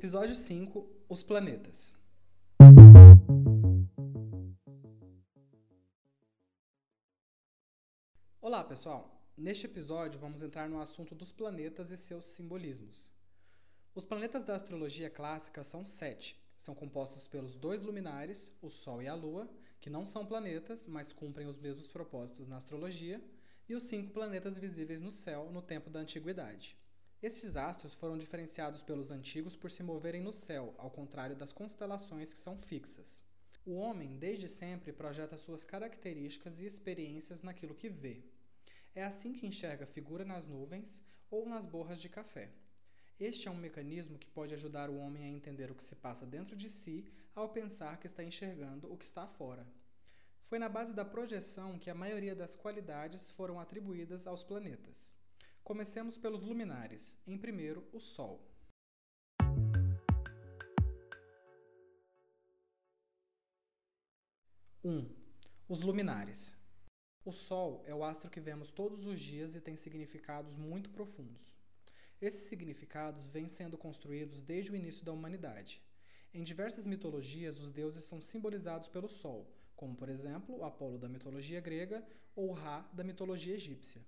Episódio 5 Os Planetas. Olá, pessoal! Neste episódio vamos entrar no assunto dos planetas e seus simbolismos. Os planetas da astrologia clássica são sete. São compostos pelos dois luminares, o Sol e a Lua, que não são planetas, mas cumprem os mesmos propósitos na astrologia, e os cinco planetas visíveis no céu no tempo da antiguidade. Estes astros foram diferenciados pelos antigos por se moverem no céu, ao contrário das constelações que são fixas. O homem, desde sempre, projeta suas características e experiências naquilo que vê. É assim que enxerga figura nas nuvens ou nas borras de café. Este é um mecanismo que pode ajudar o homem a entender o que se passa dentro de si ao pensar que está enxergando o que está fora. Foi na base da projeção que a maioria das qualidades foram atribuídas aos planetas. Comecemos pelos luminares. Em primeiro, o Sol. Um, os luminares. O Sol é o astro que vemos todos os dias e tem significados muito profundos. Esses significados vêm sendo construídos desde o início da humanidade. Em diversas mitologias, os deuses são simbolizados pelo Sol, como, por exemplo, o Apolo da mitologia grega ou Ra da mitologia egípcia.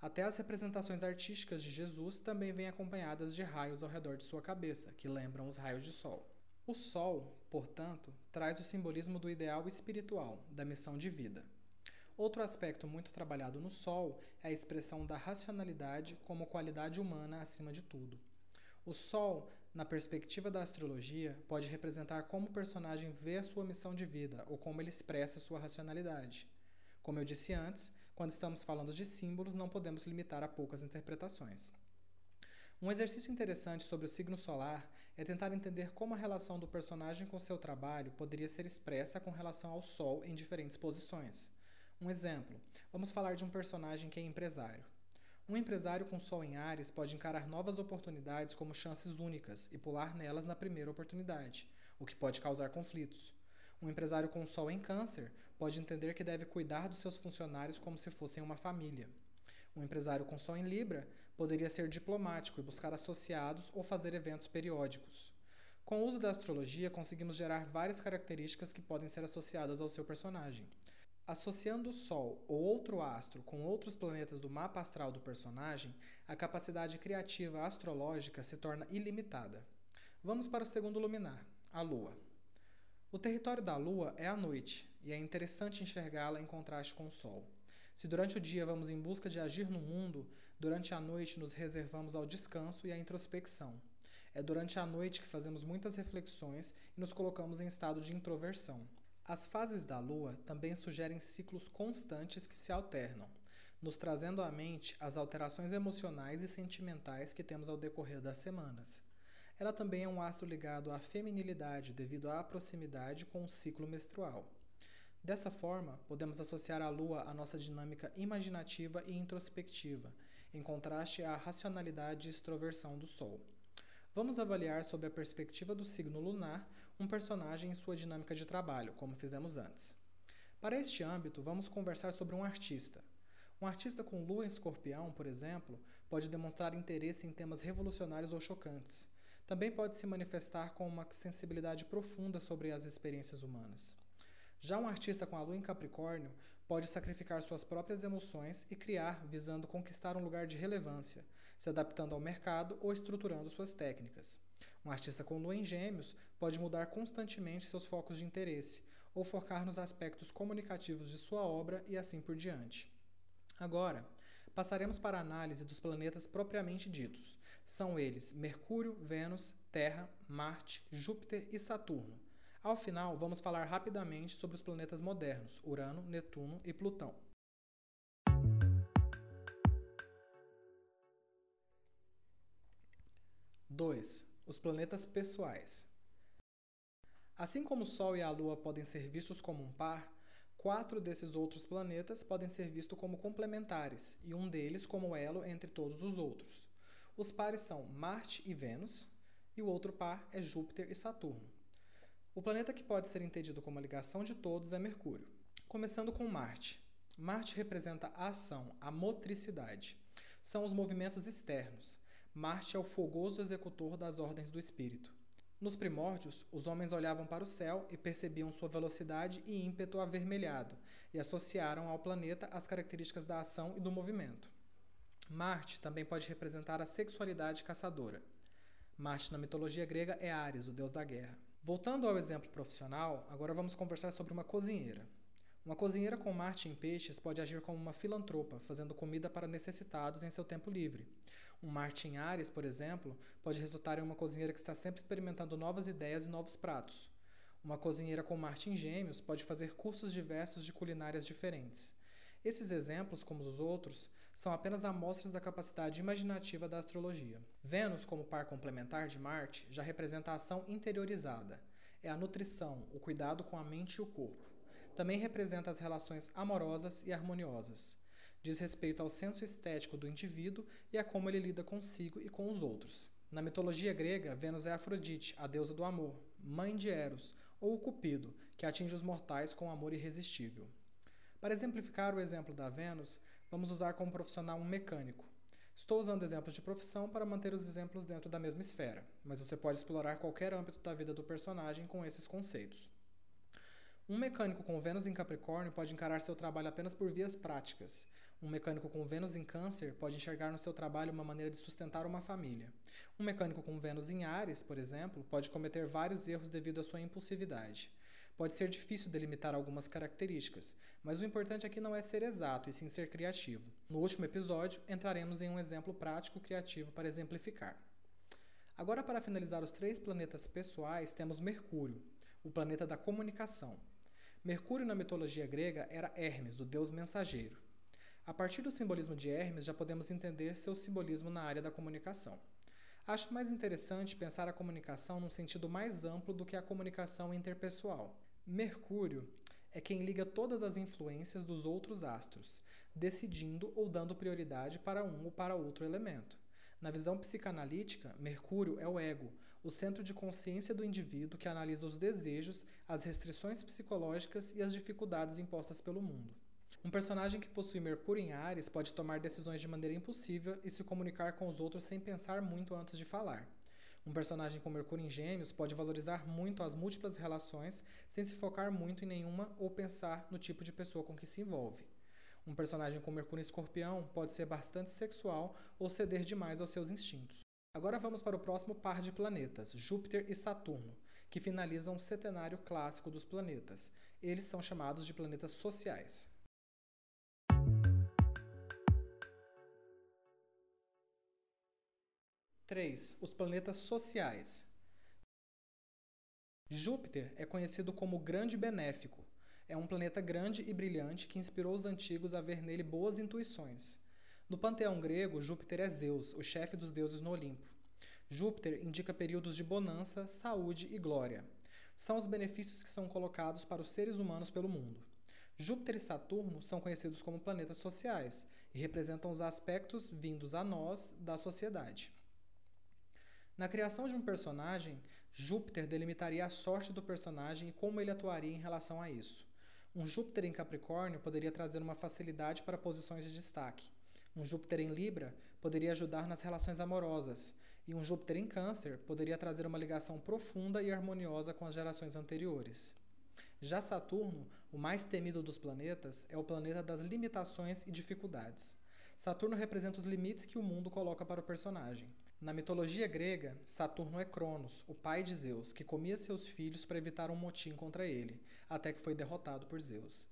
Até as representações artísticas de Jesus também vêm acompanhadas de raios ao redor de sua cabeça, que lembram os raios de sol. O sol, portanto, traz o simbolismo do ideal espiritual, da missão de vida. Outro aspecto muito trabalhado no Sol é a expressão da racionalidade como qualidade humana acima de tudo. O Sol, na perspectiva da astrologia, pode representar como o personagem vê a sua missão de vida ou como ele expressa sua racionalidade. Como eu disse antes, quando estamos falando de símbolos, não podemos limitar a poucas interpretações. Um exercício interessante sobre o signo solar é tentar entender como a relação do personagem com seu trabalho poderia ser expressa com relação ao Sol em diferentes posições. Um exemplo: vamos falar de um personagem que é empresário. Um empresário com Sol em Ares pode encarar novas oportunidades como chances únicas e pular nelas na primeira oportunidade, o que pode causar conflitos. Um empresário com Sol em Câncer pode entender que deve cuidar dos seus funcionários como se fossem uma família. Um empresário com Sol em Libra poderia ser diplomático e buscar associados ou fazer eventos periódicos. Com o uso da astrologia, conseguimos gerar várias características que podem ser associadas ao seu personagem. Associando o Sol ou outro astro com outros planetas do mapa astral do personagem, a capacidade criativa astrológica se torna ilimitada. Vamos para o segundo luminar, a Lua. O território da Lua é a noite, e é interessante enxergá-la em contraste com o Sol. Se durante o dia vamos em busca de agir no mundo, durante a noite nos reservamos ao descanso e à introspecção. É durante a noite que fazemos muitas reflexões e nos colocamos em estado de introversão. As fases da Lua também sugerem ciclos constantes que se alternam, nos trazendo à mente as alterações emocionais e sentimentais que temos ao decorrer das semanas. Ela também é um astro ligado à feminilidade devido à proximidade com o ciclo menstrual. Dessa forma, podemos associar a Lua à nossa dinâmica imaginativa e introspectiva, em contraste à racionalidade e extroversão do Sol. Vamos avaliar, sob a perspectiva do signo lunar, um personagem em sua dinâmica de trabalho, como fizemos antes. Para este âmbito, vamos conversar sobre um artista. Um artista com lua em escorpião, por exemplo, pode demonstrar interesse em temas revolucionários ou chocantes. Também pode se manifestar com uma sensibilidade profunda sobre as experiências humanas. Já um artista com a lua em Capricórnio pode sacrificar suas próprias emoções e criar visando conquistar um lugar de relevância, se adaptando ao mercado ou estruturando suas técnicas. Um artista com lua em Gêmeos pode mudar constantemente seus focos de interesse ou focar nos aspectos comunicativos de sua obra e assim por diante. Agora, passaremos para a análise dos planetas propriamente ditos. São eles Mercúrio, Vênus, Terra, Marte, Júpiter e Saturno. Ao final, vamos falar rapidamente sobre os planetas modernos, Urano, Netuno e Plutão. 2. Os planetas pessoais. Assim como o Sol e a Lua podem ser vistos como um par, quatro desses outros planetas podem ser vistos como complementares e um deles como elo entre todos os outros. Os pares são Marte e Vênus, e o outro par é Júpiter e Saturno. O planeta que pode ser entendido como a ligação de todos é Mercúrio. Começando com Marte. Marte representa a ação, a motricidade. São os movimentos externos. Marte é o fogoso executor das ordens do espírito. Nos primórdios, os homens olhavam para o céu e percebiam sua velocidade e ímpeto avermelhado, e associaram ao planeta as características da ação e do movimento. Marte também pode representar a sexualidade caçadora. Marte na mitologia grega é Ares, o deus da guerra. Voltando ao exemplo profissional, agora vamos conversar sobre uma cozinheira. Uma cozinheira com Marte em peixes pode agir como uma filantropa, fazendo comida para necessitados em seu tempo livre. Um Marte em Ares, por exemplo, pode resultar em uma cozinheira que está sempre experimentando novas ideias e novos pratos. Uma cozinheira com Marte em Gêmeos pode fazer cursos diversos de culinárias diferentes. Esses exemplos, como os outros, são apenas amostras da capacidade imaginativa da astrologia. Vênus, como par complementar de Marte, já representa a ação interiorizada. É a nutrição, o cuidado com a mente e o corpo. Também representa as relações amorosas e harmoniosas diz respeito ao senso estético do indivíduo e a como ele lida consigo e com os outros. Na mitologia grega, Vênus é Afrodite, a deusa do amor, mãe de Eros, ou o Cupido, que atinge os mortais com amor irresistível. Para exemplificar o exemplo da Vênus, vamos usar como profissional um mecânico. Estou usando exemplos de profissão para manter os exemplos dentro da mesma esfera, mas você pode explorar qualquer âmbito da vida do personagem com esses conceitos. Um mecânico com Vênus em Capricórnio pode encarar seu trabalho apenas por vias práticas, um mecânico com Vênus em Câncer pode enxergar no seu trabalho uma maneira de sustentar uma família. Um mecânico com Vênus em Ares, por exemplo, pode cometer vários erros devido à sua impulsividade. Pode ser difícil delimitar algumas características, mas o importante aqui não é ser exato, e sim ser criativo. No último episódio, entraremos em um exemplo prático criativo para exemplificar. Agora, para finalizar os três planetas pessoais, temos Mercúrio, o planeta da comunicação. Mercúrio na mitologia grega era Hermes, o deus mensageiro. A partir do simbolismo de Hermes, já podemos entender seu simbolismo na área da comunicação. Acho mais interessante pensar a comunicação num sentido mais amplo do que a comunicação interpessoal. Mercúrio é quem liga todas as influências dos outros astros, decidindo ou dando prioridade para um ou para outro elemento. Na visão psicanalítica, Mercúrio é o ego, o centro de consciência do indivíduo que analisa os desejos, as restrições psicológicas e as dificuldades impostas pelo mundo. Um personagem que possui Mercúrio em Ares pode tomar decisões de maneira impulsiva e se comunicar com os outros sem pensar muito antes de falar. Um personagem com Mercúrio em Gêmeos pode valorizar muito as múltiplas relações sem se focar muito em nenhuma ou pensar no tipo de pessoa com que se envolve. Um personagem com Mercúrio em Escorpião pode ser bastante sexual ou ceder demais aos seus instintos. Agora vamos para o próximo par de planetas, Júpiter e Saturno, que finalizam o setenário clássico dos planetas. Eles são chamados de planetas sociais. 3. Os planetas sociais. Júpiter é conhecido como grande benéfico. É um planeta grande e brilhante que inspirou os antigos a ver nele boas intuições. No panteão grego, Júpiter é Zeus, o chefe dos deuses no Olimpo. Júpiter indica períodos de bonança, saúde e glória. São os benefícios que são colocados para os seres humanos pelo mundo. Júpiter e Saturno são conhecidos como planetas sociais e representam os aspectos vindos a nós da sociedade. Na criação de um personagem, Júpiter delimitaria a sorte do personagem e como ele atuaria em relação a isso. Um Júpiter em Capricórnio poderia trazer uma facilidade para posições de destaque. Um Júpiter em Libra poderia ajudar nas relações amorosas, e um Júpiter em Câncer poderia trazer uma ligação profunda e harmoniosa com as gerações anteriores. Já Saturno, o mais temido dos planetas, é o planeta das limitações e dificuldades. Saturno representa os limites que o mundo coloca para o personagem. Na mitologia grega, Saturno é Cronos, o pai de Zeus, que comia seus filhos para evitar um motim contra ele, até que foi derrotado por Zeus.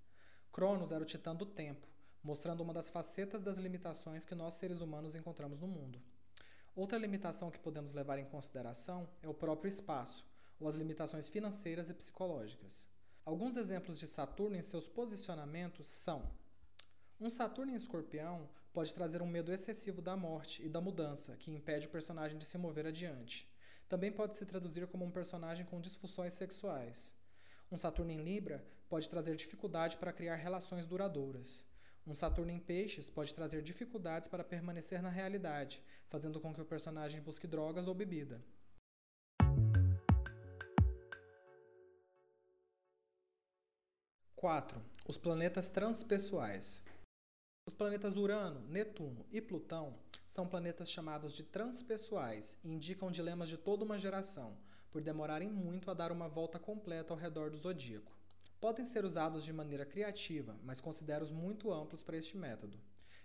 Cronos era o titã do tempo, mostrando uma das facetas das limitações que nós seres humanos encontramos no mundo. Outra limitação que podemos levar em consideração é o próprio espaço, ou as limitações financeiras e psicológicas. Alguns exemplos de Saturno em seus posicionamentos são: um Saturno em Escorpião pode trazer um medo excessivo da morte e da mudança, que impede o personagem de se mover adiante. Também pode se traduzir como um personagem com disfunções sexuais. Um Saturno em Libra pode trazer dificuldade para criar relações duradouras. Um Saturno em Peixes pode trazer dificuldades para permanecer na realidade, fazendo com que o personagem busque drogas ou bebida. Quatro. Os planetas transpessoais. Os planetas Urano, Netuno e Plutão são planetas chamados de transpessoais e indicam dilemas de toda uma geração, por demorarem muito a dar uma volta completa ao redor do zodíaco. Podem ser usados de maneira criativa, mas considero-os muito amplos para este método.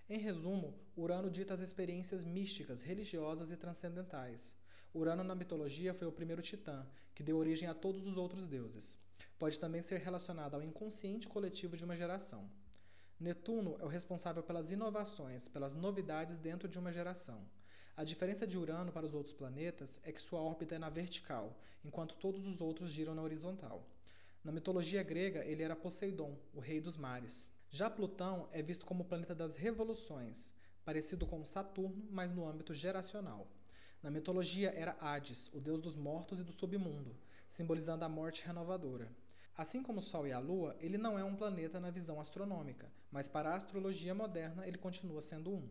Em resumo, Urano dita as experiências místicas, religiosas e transcendentais. Urano na mitologia foi o primeiro titã, que deu origem a todos os outros deuses. Pode também ser relacionado ao inconsciente coletivo de uma geração. Netuno é o responsável pelas inovações, pelas novidades dentro de uma geração. A diferença de Urano para os outros planetas é que sua órbita é na vertical, enquanto todos os outros giram na horizontal. Na mitologia grega, ele era Poseidon, o rei dos mares. Já Plutão é visto como o planeta das revoluções, parecido com Saturno, mas no âmbito geracional. Na mitologia era Hades, o deus dos mortos e do submundo, simbolizando a morte renovadora. Assim como o Sol e a Lua, ele não é um planeta na visão astronômica, mas para a astrologia moderna ele continua sendo um.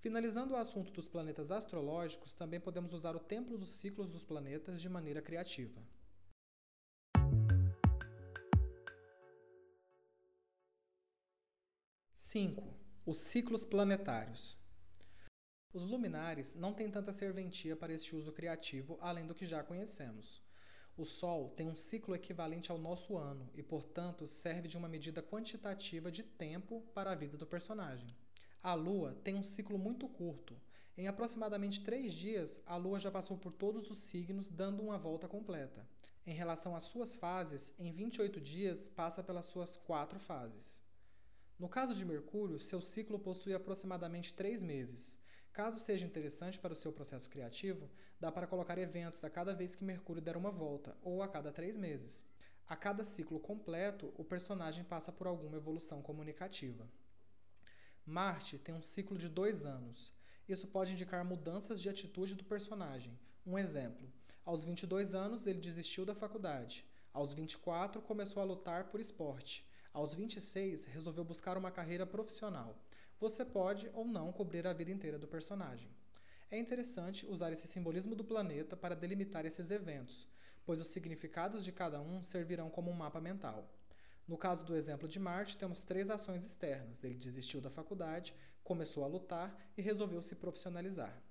Finalizando o assunto dos planetas astrológicos, também podemos usar o templo dos ciclos dos planetas de maneira criativa. Cinco. Os ciclos planetários. Os luminares não têm tanta serventia para este uso criativo, além do que já conhecemos. O Sol tem um ciclo equivalente ao nosso ano e, portanto, serve de uma medida quantitativa de tempo para a vida do personagem. A Lua tem um ciclo muito curto. Em aproximadamente três dias, a Lua já passou por todos os signos, dando uma volta completa. Em relação às suas fases, em 28 dias passa pelas suas quatro fases. No caso de Mercúrio, seu ciclo possui aproximadamente três meses. Caso seja interessante para o seu processo criativo, dá para colocar eventos a cada vez que Mercúrio der uma volta, ou a cada três meses. A cada ciclo completo, o personagem passa por alguma evolução comunicativa. Marte tem um ciclo de dois anos. Isso pode indicar mudanças de atitude do personagem. Um exemplo: aos 22 anos, ele desistiu da faculdade. Aos 24, começou a lutar por esporte. Aos 26, resolveu buscar uma carreira profissional você pode ou não cobrir a vida inteira do personagem. É interessante usar esse simbolismo do planeta para delimitar esses eventos, pois os significados de cada um servirão como um mapa mental. No caso do exemplo de Marte, temos três ações externas. Ele desistiu da faculdade, começou a lutar e resolveu se profissionalizar.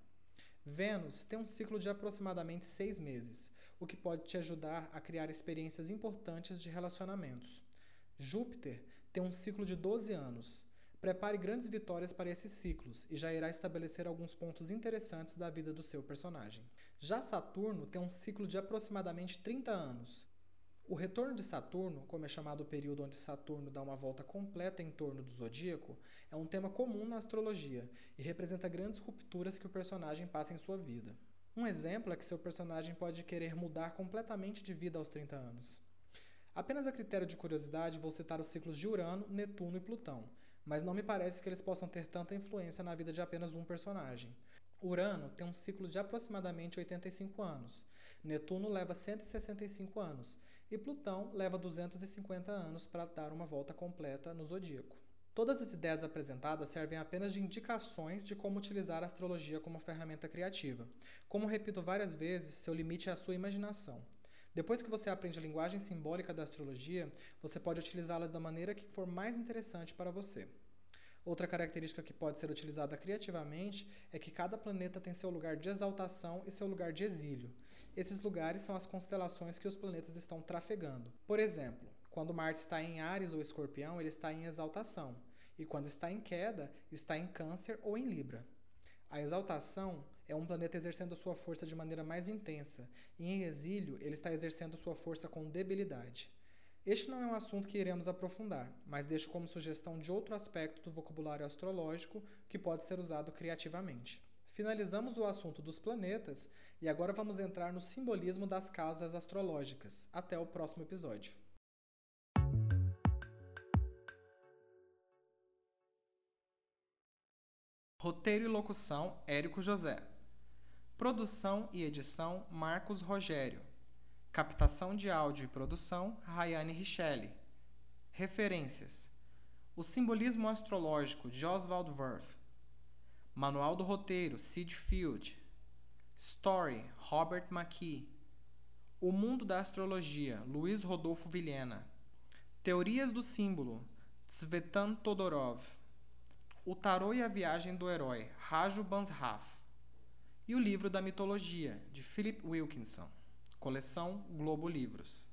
Vênus tem um ciclo de aproximadamente seis meses, o que pode te ajudar a criar experiências importantes de relacionamentos. Júpiter tem um ciclo de 12 anos. Prepare grandes vitórias para esses ciclos e já irá estabelecer alguns pontos interessantes da vida do seu personagem. Já Saturno tem um ciclo de aproximadamente 30 anos. O retorno de Saturno, como é chamado o período onde Saturno dá uma volta completa em torno do zodíaco, é um tema comum na astrologia e representa grandes rupturas que o personagem passa em sua vida. Um exemplo é que seu personagem pode querer mudar completamente de vida aos 30 anos. Apenas a critério de curiosidade, vou citar os ciclos de Urano, Netuno e Plutão, mas não me parece que eles possam ter tanta influência na vida de apenas um personagem. Urano tem um ciclo de aproximadamente 85 anos, Netuno leva 165 anos e Plutão leva 250 anos para dar uma volta completa no zodíaco. Todas as ideias apresentadas servem apenas de indicações de como utilizar a astrologia como ferramenta criativa. Como repito várias vezes, seu limite é a sua imaginação. Depois que você aprende a linguagem simbólica da astrologia, você pode utilizá-la da maneira que for mais interessante para você. Outra característica que pode ser utilizada criativamente é que cada planeta tem seu lugar de exaltação e seu lugar de exílio. Esses lugares são as constelações que os planetas estão trafegando. Por exemplo, quando Marte está em Ares ou Escorpião, ele está em exaltação, e quando está em queda, está em Câncer ou em Libra. A exaltação é um planeta exercendo sua força de maneira mais intensa, e em exílio ele está exercendo sua força com debilidade. Este não é um assunto que iremos aprofundar, mas deixo como sugestão de outro aspecto do vocabulário astrológico que pode ser usado criativamente. Finalizamos o assunto dos planetas e agora vamos entrar no simbolismo das casas astrológicas. Até o próximo episódio. Roteiro e locução: Érico José. Produção e edição: Marcos Rogério. Captação de áudio e produção: Rayane Richelli. Referências: O Simbolismo Astrológico de Oswald Wirth. Manual do Roteiro: Sid Field. Story: Robert McKee. O Mundo da Astrologia: Luiz Rodolfo Vilhena. Teorias do Símbolo: Tsvetan Todorov. O Tarô e a Viagem do Herói, Raju Bansraf. E o Livro da Mitologia, de Philip Wilkinson. Coleção Globo Livros.